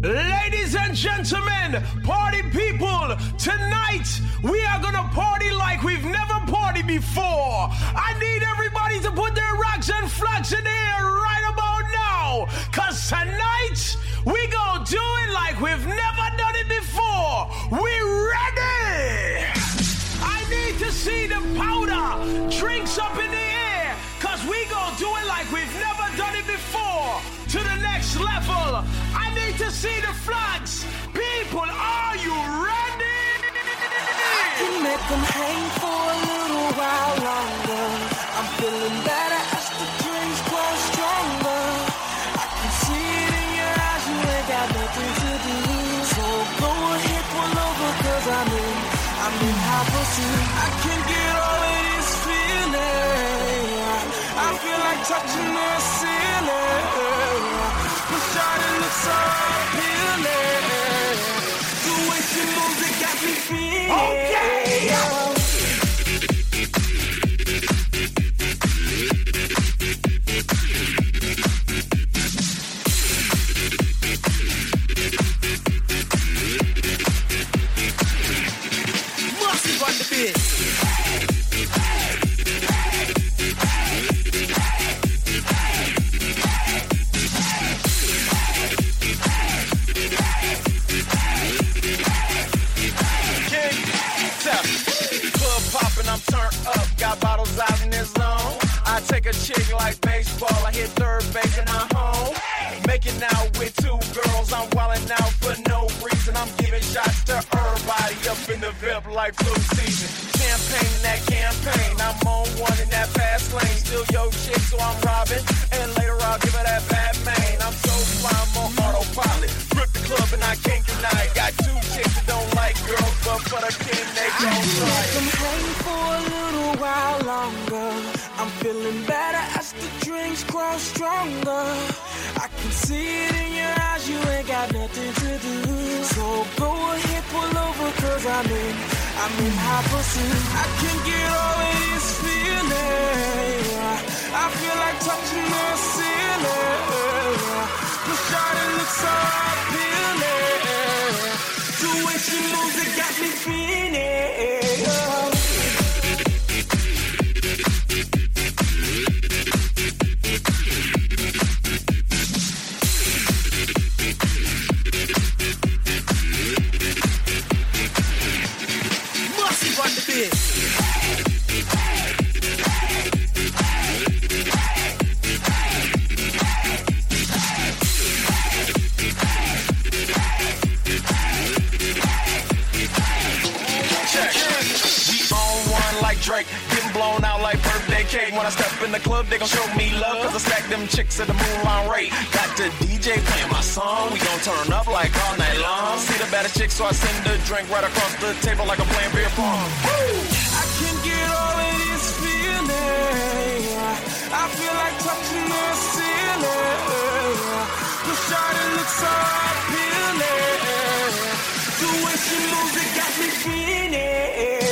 Ladies and gentlemen, party people, tonight we are gonna party like we've never partied before. I need everybody to put their rocks and flags in the air right about now. Cause tonight we gonna do it like we've never done it before. We ready! I need to see the powder, drinks up in the air, cause we gonna do it like we've never done it before. To the next level. I need to see the flags. People, are you ready? I can make them hang I'm giving shots to everybody up in the VIP like flu season. Champagne in that campaign. I'm on one in that fast lane. Still yo chick, so I'm robbing. And later I'll give her that bad man. I'm so fly, I'm on autopilot. Grip the club and I can't deny. Got two chicks that don't like girls, but for the king they I gon' can try make it. them hang for a little while longer. I'm feeling the drinks grow stronger. I can see it in your eyes, you ain't got nothing to do. So go ahead, pull over, cause I'm in, I'm in high pursuit. I can get all of this feeling. Drake, getting blown out like birthday cake. When I step in the club, they gon' show me love, cause I stack them chicks at the moonline rate. Got the DJ playing my song, we gon' turn up like all night long. See the better chick, so I send a drink right across the table like I'm playing beer pong. I can get all of this feeling. I feel like touching the ceiling. The shawty looks so appealing. The way she moves, it got me feeling.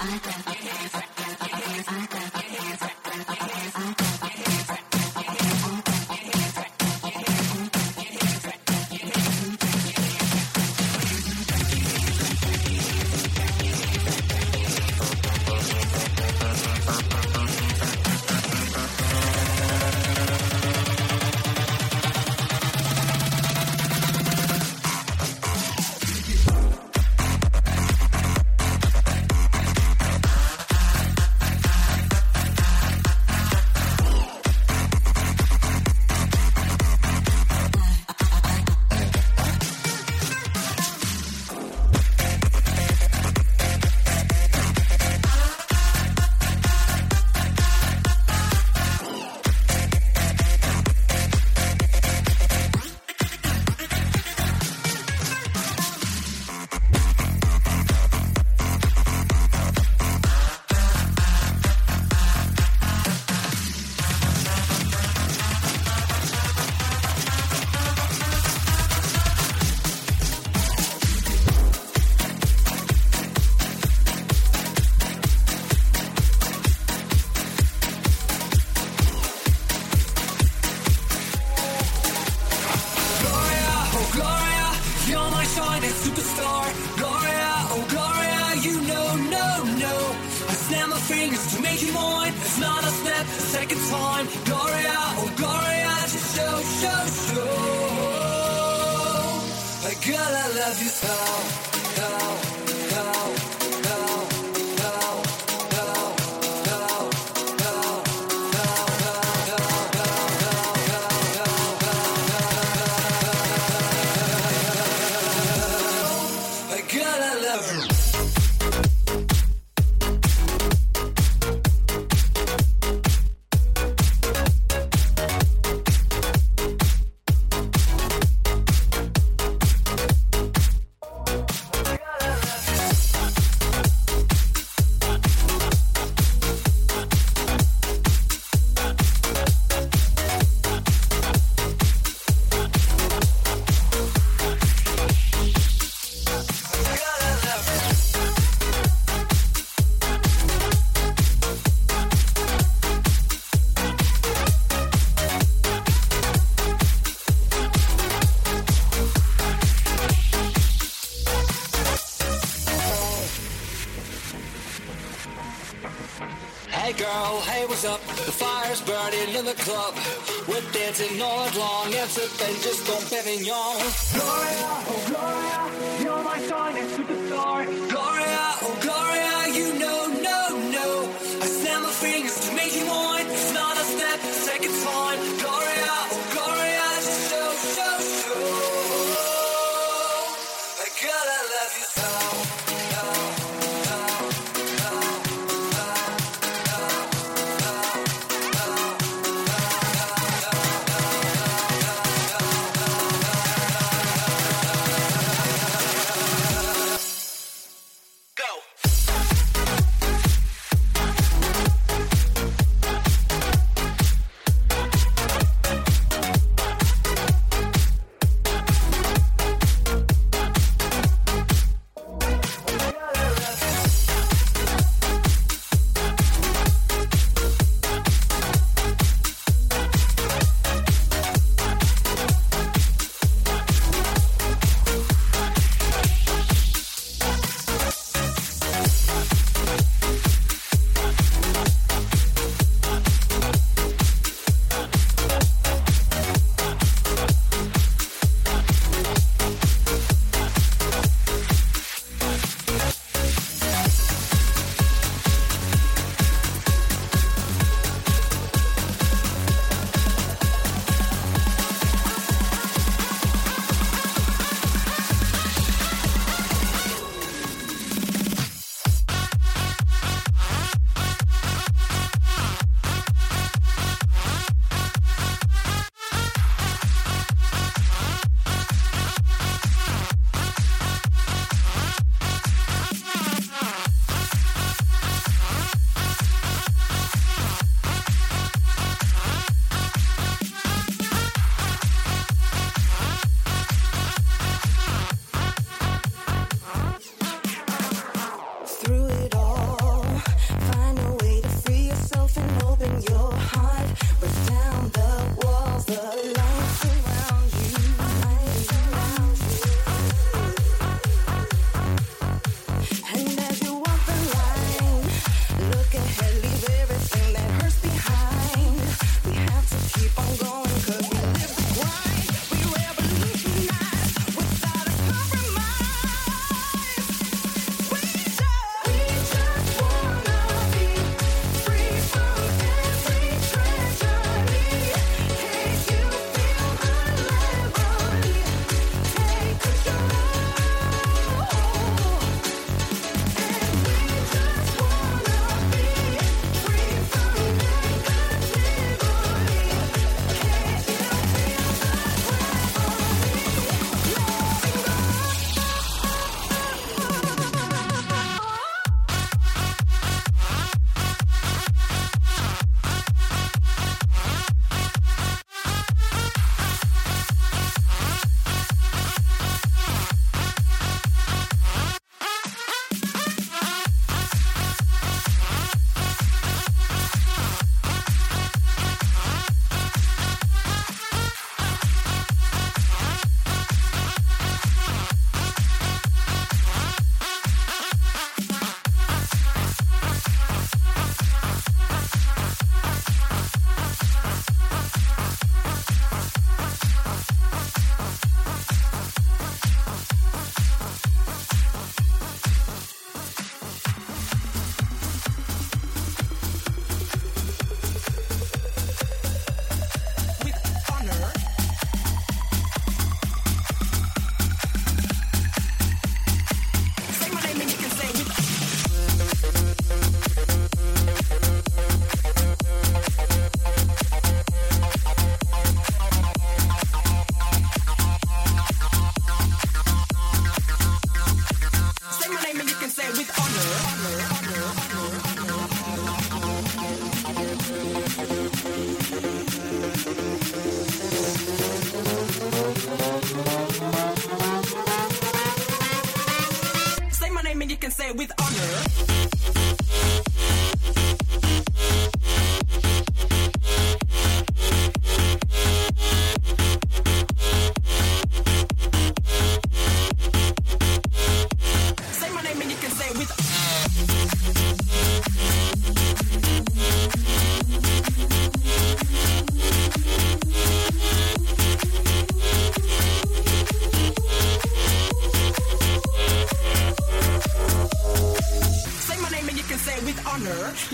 I, got in the club. We're dancing all night long and sipping just on Pavignon. Gloria, oh Gloria, you're my shining superstar. Gloria, oh Gloria, you know, no, no. I snap my fingers to make you mine. It's not a step, second time. Gloria.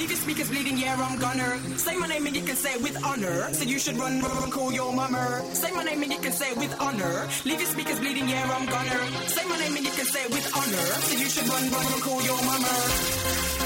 Yeah, I'm gonna. Say my name and you can say it with honor. So you should run, run, call your mama. Say my name and you can say it with honor. Leave your speakers bleeding, yeah, I'm gonna. Say my name and you can say it with honor. So you should run, run, run, call your mama.